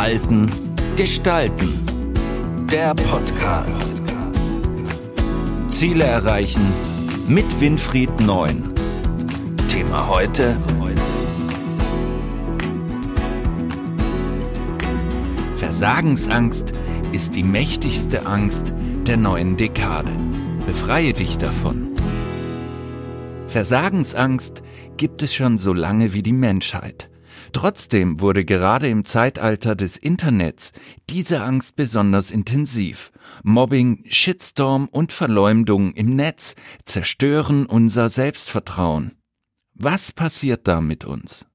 Halten, Gestalten. Der Podcast. Ziele erreichen mit Winfried Neun. Thema heute. Versagensangst ist die mächtigste Angst der neuen Dekade. Befreie dich davon. Versagensangst gibt es schon so lange wie die Menschheit. Trotzdem wurde gerade im Zeitalter des Internets diese Angst besonders intensiv. Mobbing, Shitstorm und Verleumdung im Netz zerstören unser Selbstvertrauen. Was passiert da mit uns?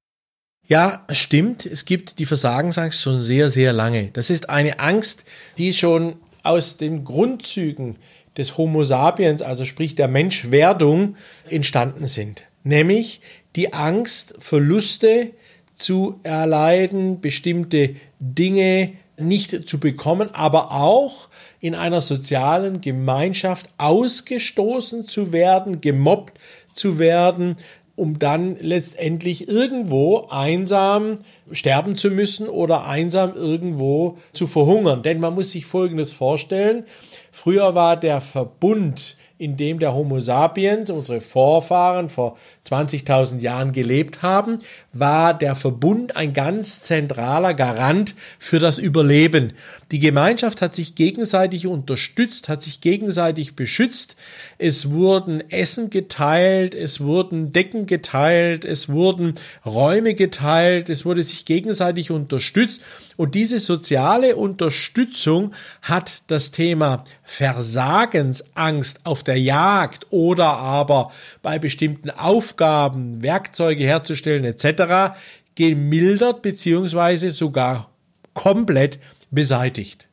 Ja, stimmt. Es gibt die Versagensangst schon sehr, sehr lange. Das ist eine Angst, die schon aus den Grundzügen des Homo sapiens, also sprich der Menschwerdung, entstanden sind. Nämlich die Angst, Verluste zu erleiden, bestimmte Dinge nicht zu bekommen, aber auch in einer sozialen Gemeinschaft ausgestoßen zu werden, gemobbt zu werden, um dann letztendlich irgendwo einsam sterben zu müssen oder einsam irgendwo zu verhungern. Denn man muss sich Folgendes vorstellen. Früher war der Verbund in dem der Homo sapiens, unsere Vorfahren vor 20.000 Jahren gelebt haben, war der Verbund ein ganz zentraler Garant für das Überleben. Die Gemeinschaft hat sich gegenseitig unterstützt, hat sich gegenseitig beschützt. Es wurden Essen geteilt, es wurden Decken geteilt, es wurden Räume geteilt, es wurde sich gegenseitig unterstützt. Und diese soziale Unterstützung hat das Thema Versagensangst auf der Jagd oder aber bei bestimmten Aufgaben, Werkzeuge herzustellen etc. gemildert beziehungsweise sogar komplett beseitigt.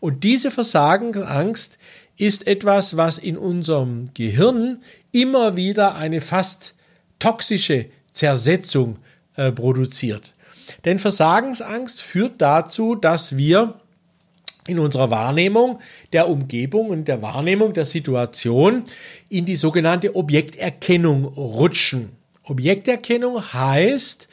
Und diese Versagensangst ist etwas, was in unserem Gehirn immer wieder eine fast toxische Zersetzung äh, produziert. Denn Versagensangst führt dazu, dass wir in unserer Wahrnehmung der Umgebung und der Wahrnehmung der Situation in die sogenannte Objekterkennung rutschen. Objekterkennung heißt,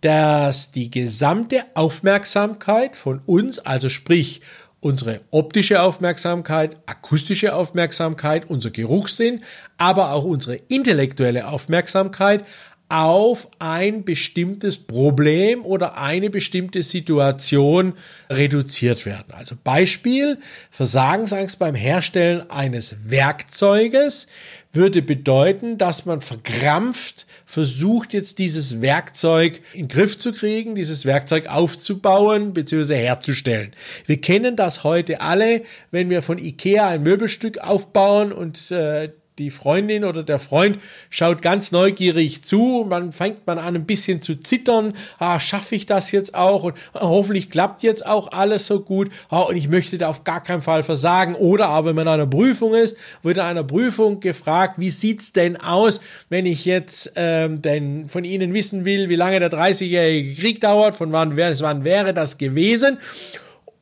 dass die gesamte Aufmerksamkeit von uns, also sprich unsere optische Aufmerksamkeit, akustische Aufmerksamkeit, unser Geruchssinn, aber auch unsere intellektuelle Aufmerksamkeit auf ein bestimmtes Problem oder eine bestimmte Situation reduziert werden. Also Beispiel, Versagensangst beim Herstellen eines Werkzeuges würde bedeuten, dass man verkrampft versucht jetzt dieses Werkzeug in den Griff zu kriegen, dieses Werkzeug aufzubauen bzw. herzustellen. Wir kennen das heute alle, wenn wir von Ikea ein Möbelstück aufbauen und äh, die Freundin oder der Freund schaut ganz neugierig zu, man fängt man an ein bisschen zu zittern, ah, schaffe ich das jetzt auch? Und ah, hoffentlich klappt jetzt auch alles so gut. Ah, und ich möchte da auf gar keinen Fall versagen. Oder aber wenn man in einer Prüfung ist, wird in einer Prüfung gefragt, wie sieht's denn aus, wenn ich jetzt ähm, denn von Ihnen wissen will, wie lange der 30-jährige Krieg dauert, von wann, wann wäre das gewesen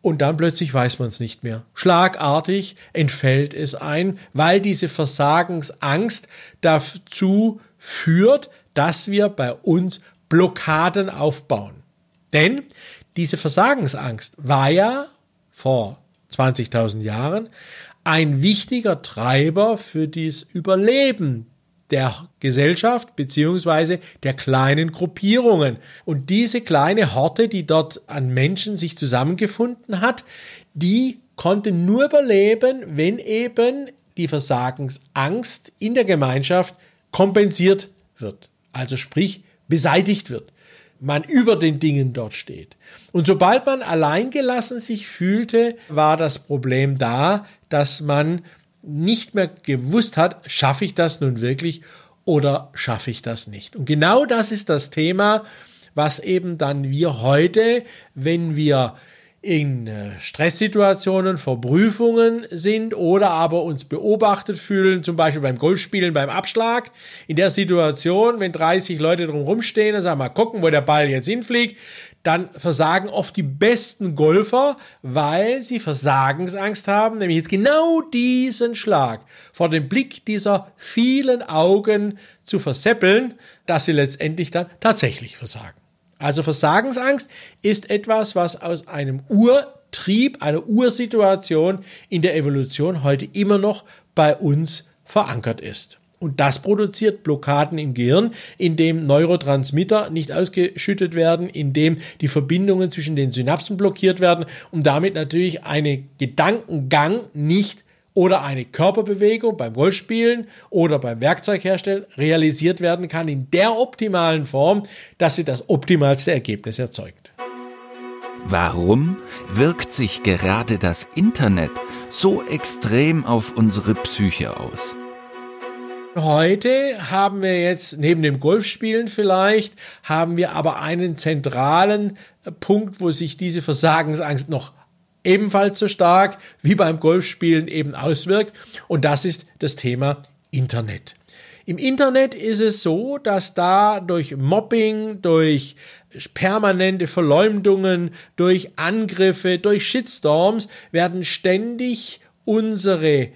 und dann plötzlich weiß man es nicht mehr. Schlagartig entfällt es ein, weil diese Versagensangst dazu führt, dass wir bei uns Blockaden aufbauen. Denn diese Versagensangst war ja vor 20.000 Jahren ein wichtiger Treiber für das Überleben der Gesellschaft beziehungsweise der kleinen Gruppierungen. Und diese kleine Horte, die dort an Menschen sich zusammengefunden hat, die konnte nur überleben, wenn eben die Versagensangst in der Gemeinschaft kompensiert wird. Also sprich beseitigt wird. Man über den Dingen dort steht. Und sobald man alleingelassen sich fühlte, war das Problem da, dass man nicht mehr gewusst hat, schaffe ich das nun wirklich oder schaffe ich das nicht. Und genau das ist das Thema, was eben dann wir heute, wenn wir in äh, Stresssituationen vor Prüfungen sind oder aber uns beobachtet fühlen, zum Beispiel beim Golfspielen, beim Abschlag. In der Situation, wenn 30 Leute drum rumstehen und sagen, mal gucken, wo der Ball jetzt hinfliegt, dann versagen oft die besten Golfer, weil sie Versagensangst haben, nämlich jetzt genau diesen Schlag vor dem Blick dieser vielen Augen zu verseppeln, dass sie letztendlich dann tatsächlich versagen. Also Versagensangst ist etwas, was aus einem Urtrieb, einer Ursituation in der Evolution heute immer noch bei uns verankert ist. Und das produziert Blockaden im Gehirn, indem Neurotransmitter nicht ausgeschüttet werden, indem die Verbindungen zwischen den Synapsen blockiert werden und damit natürlich eine Gedankengang nicht oder eine Körperbewegung beim Golfspielen oder beim Werkzeugherstellen realisiert werden kann in der optimalen Form, dass sie das optimalste Ergebnis erzeugt. Warum wirkt sich gerade das Internet so extrem auf unsere Psyche aus? Heute haben wir jetzt neben dem Golfspielen vielleicht, haben wir aber einen zentralen Punkt, wo sich diese Versagensangst noch ebenfalls so stark wie beim Golfspielen eben auswirkt. Und das ist das Thema Internet. Im Internet ist es so, dass da durch Mobbing, durch permanente Verleumdungen, durch Angriffe, durch Shitstorms werden ständig unsere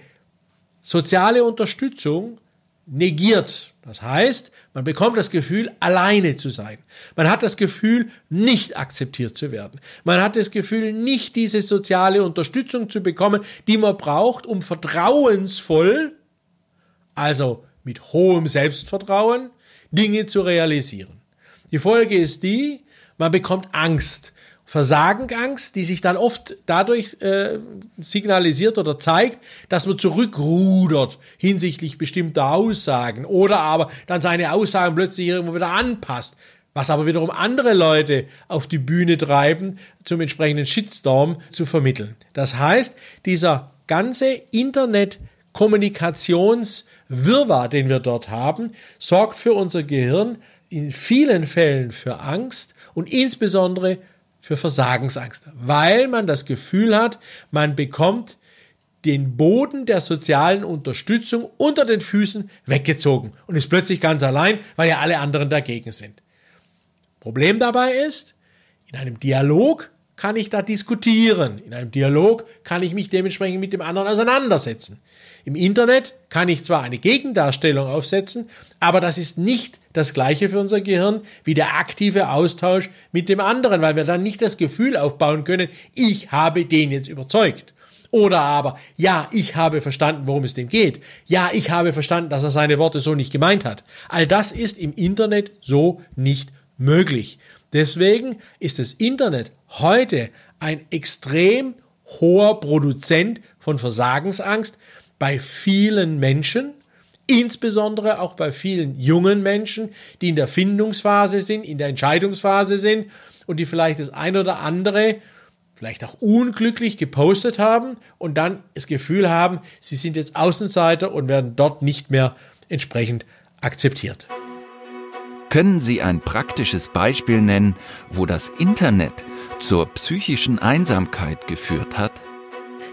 soziale Unterstützung negiert. Das heißt, man bekommt das Gefühl, alleine zu sein. Man hat das Gefühl, nicht akzeptiert zu werden. Man hat das Gefühl, nicht diese soziale Unterstützung zu bekommen, die man braucht, um vertrauensvoll, also mit hohem Selbstvertrauen, Dinge zu realisieren. Die Folge ist die, man bekommt Angst. Versagensangst, die sich dann oft dadurch äh, signalisiert oder zeigt, dass man zurückrudert hinsichtlich bestimmter Aussagen oder aber dann seine Aussagen plötzlich irgendwo wieder anpasst, was aber wiederum andere Leute auf die Bühne treiben, zum entsprechenden Shitstorm zu vermitteln. Das heißt, dieser ganze Internet-Kommunikationswirrwarr, den wir dort haben, sorgt für unser Gehirn in vielen Fällen für Angst und insbesondere für Versagensangst, weil man das Gefühl hat, man bekommt den Boden der sozialen Unterstützung unter den Füßen weggezogen und ist plötzlich ganz allein, weil ja alle anderen dagegen sind. Problem dabei ist, in einem Dialog kann ich da diskutieren. In einem Dialog kann ich mich dementsprechend mit dem anderen auseinandersetzen. Im Internet kann ich zwar eine Gegendarstellung aufsetzen, aber das ist nicht das gleiche für unser Gehirn wie der aktive Austausch mit dem anderen, weil wir dann nicht das Gefühl aufbauen können, ich habe den jetzt überzeugt. Oder aber, ja, ich habe verstanden, worum es dem geht. Ja, ich habe verstanden, dass er seine Worte so nicht gemeint hat. All das ist im Internet so nicht möglich. Deswegen ist das Internet heute ein extrem hoher Produzent von Versagensangst bei vielen Menschen, insbesondere auch bei vielen jungen Menschen, die in der Findungsphase sind, in der Entscheidungsphase sind und die vielleicht das ein oder andere vielleicht auch unglücklich gepostet haben und dann das Gefühl haben, sie sind jetzt Außenseiter und werden dort nicht mehr entsprechend akzeptiert. Können Sie ein praktisches Beispiel nennen, wo das Internet zur psychischen Einsamkeit geführt hat?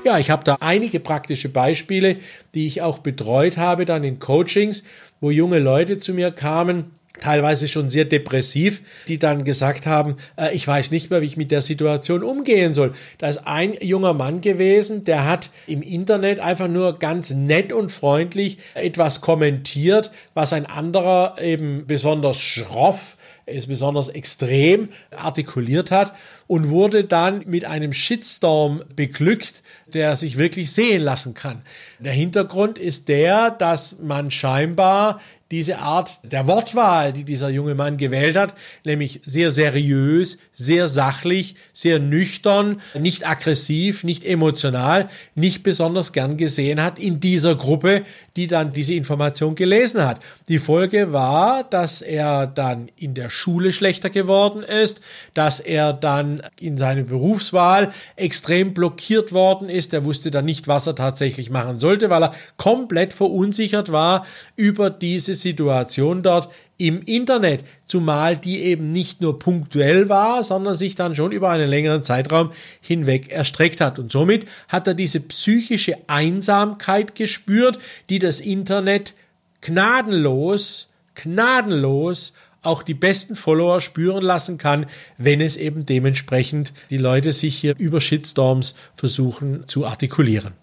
Ja, ich habe da einige praktische Beispiele, die ich auch betreut habe dann in Coachings, wo junge Leute zu mir kamen, teilweise schon sehr depressiv, die dann gesagt haben, äh, ich weiß nicht mehr, wie ich mit der Situation umgehen soll. Da ist ein junger Mann gewesen, der hat im Internet einfach nur ganz nett und freundlich etwas kommentiert, was ein anderer eben besonders schroff es besonders extrem artikuliert hat und wurde dann mit einem Shitstorm beglückt, der sich wirklich sehen lassen kann. Der Hintergrund ist der, dass man scheinbar diese Art der Wortwahl, die dieser junge Mann gewählt hat, nämlich sehr seriös, sehr sachlich, sehr nüchtern, nicht aggressiv, nicht emotional, nicht besonders gern gesehen hat in dieser Gruppe, die dann diese Information gelesen hat. Die Folge war, dass er dann in der Schule schlechter geworden ist, dass er dann in seiner Berufswahl extrem blockiert worden ist. Er wusste dann nicht, was er tatsächlich machen sollte, weil er komplett verunsichert war über diese Situation dort im Internet, zumal die eben nicht nur punktuell war, sondern sich dann schon über einen längeren Zeitraum hinweg erstreckt hat. Und somit hat er diese psychische Einsamkeit gespürt, die das Internet gnadenlos, gnadenlos auch die besten Follower spüren lassen kann, wenn es eben dementsprechend die Leute sich hier über Shitstorms versuchen zu artikulieren.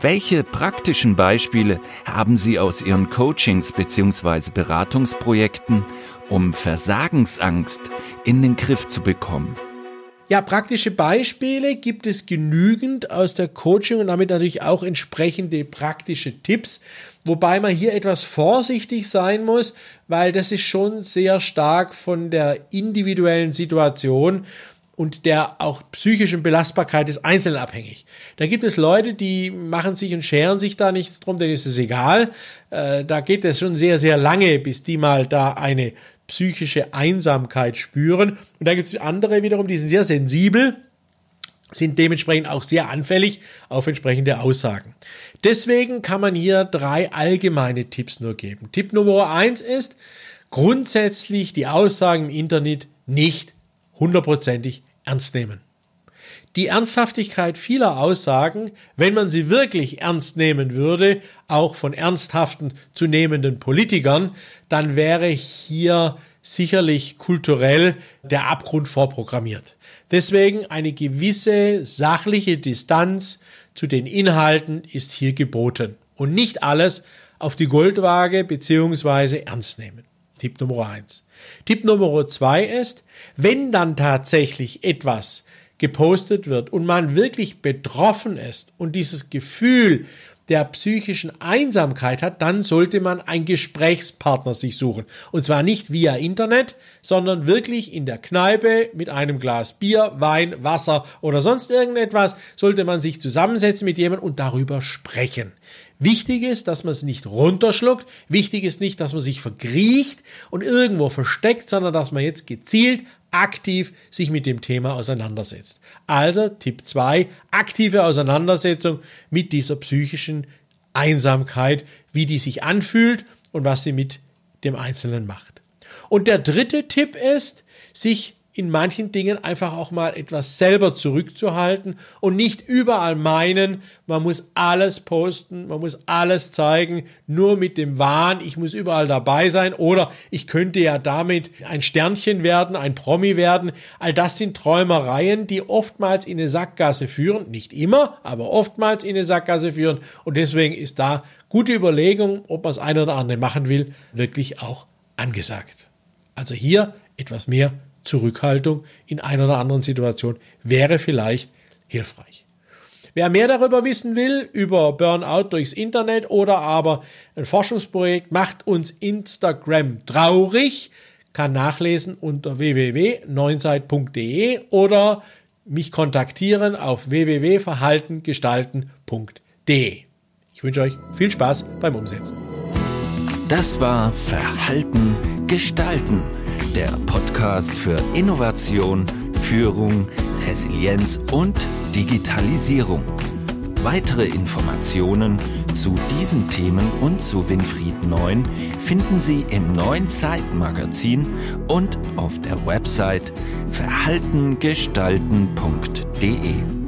Welche praktischen Beispiele haben Sie aus Ihren Coachings bzw. Beratungsprojekten, um Versagensangst in den Griff zu bekommen? Ja, praktische Beispiele gibt es genügend aus der Coaching und damit natürlich auch entsprechende praktische Tipps, wobei man hier etwas vorsichtig sein muss, weil das ist schon sehr stark von der individuellen Situation und der auch psychischen Belastbarkeit des Einzelnen abhängig. Da gibt es Leute, die machen sich und scheren sich da nichts drum, denen ist es egal. Äh, da geht es schon sehr, sehr lange, bis die mal da eine psychische Einsamkeit spüren. Und dann gibt es andere wiederum, die sind sehr sensibel, sind dementsprechend auch sehr anfällig auf entsprechende Aussagen. Deswegen kann man hier drei allgemeine Tipps nur geben. Tipp Nummer eins ist, grundsätzlich die Aussagen im Internet nicht hundertprozentig ernst nehmen. Die Ernsthaftigkeit vieler Aussagen, wenn man sie wirklich ernst nehmen würde, auch von ernsthaften zu nehmenden Politikern, dann wäre hier sicherlich kulturell der Abgrund vorprogrammiert. Deswegen eine gewisse sachliche Distanz zu den Inhalten ist hier geboten und nicht alles auf die Goldwaage beziehungsweise ernst nehmen. Tipp Nummer eins. Tipp Nummer zwei ist, wenn dann tatsächlich etwas gepostet wird und man wirklich betroffen ist und dieses Gefühl der psychischen Einsamkeit hat, dann sollte man einen Gesprächspartner sich suchen. Und zwar nicht via Internet, sondern wirklich in der Kneipe mit einem Glas Bier, Wein, Wasser oder sonst irgendetwas, sollte man sich zusammensetzen mit jemandem und darüber sprechen. Wichtig ist, dass man es nicht runterschluckt. Wichtig ist nicht, dass man sich verkriecht und irgendwo versteckt, sondern dass man jetzt gezielt aktiv sich mit dem Thema auseinandersetzt. Also Tipp 2, aktive Auseinandersetzung mit dieser psychischen Einsamkeit, wie die sich anfühlt und was sie mit dem Einzelnen macht. Und der dritte Tipp ist, sich in manchen Dingen einfach auch mal etwas selber zurückzuhalten und nicht überall meinen, man muss alles posten, man muss alles zeigen, nur mit dem Wahn, ich muss überall dabei sein oder ich könnte ja damit ein Sternchen werden, ein Promi werden. All das sind Träumereien, die oftmals in eine Sackgasse führen, nicht immer, aber oftmals in eine Sackgasse führen und deswegen ist da gute Überlegung, ob man das eine oder andere machen will, wirklich auch angesagt. Also hier etwas mehr Zurückhaltung in einer oder anderen Situation wäre vielleicht hilfreich. Wer mehr darüber wissen will, über Burnout durchs Internet oder aber ein Forschungsprojekt macht uns Instagram traurig, kann nachlesen unter www.neunzeit.de oder mich kontaktieren auf www.verhaltengestalten.de. Ich wünsche euch viel Spaß beim Umsetzen. Das war Verhalten gestalten der Podcast für Innovation, Führung, Resilienz und Digitalisierung. Weitere Informationen zu diesen Themen und zu Winfried Neun finden Sie im neuen Zeitmagazin und auf der Website verhaltengestalten.de.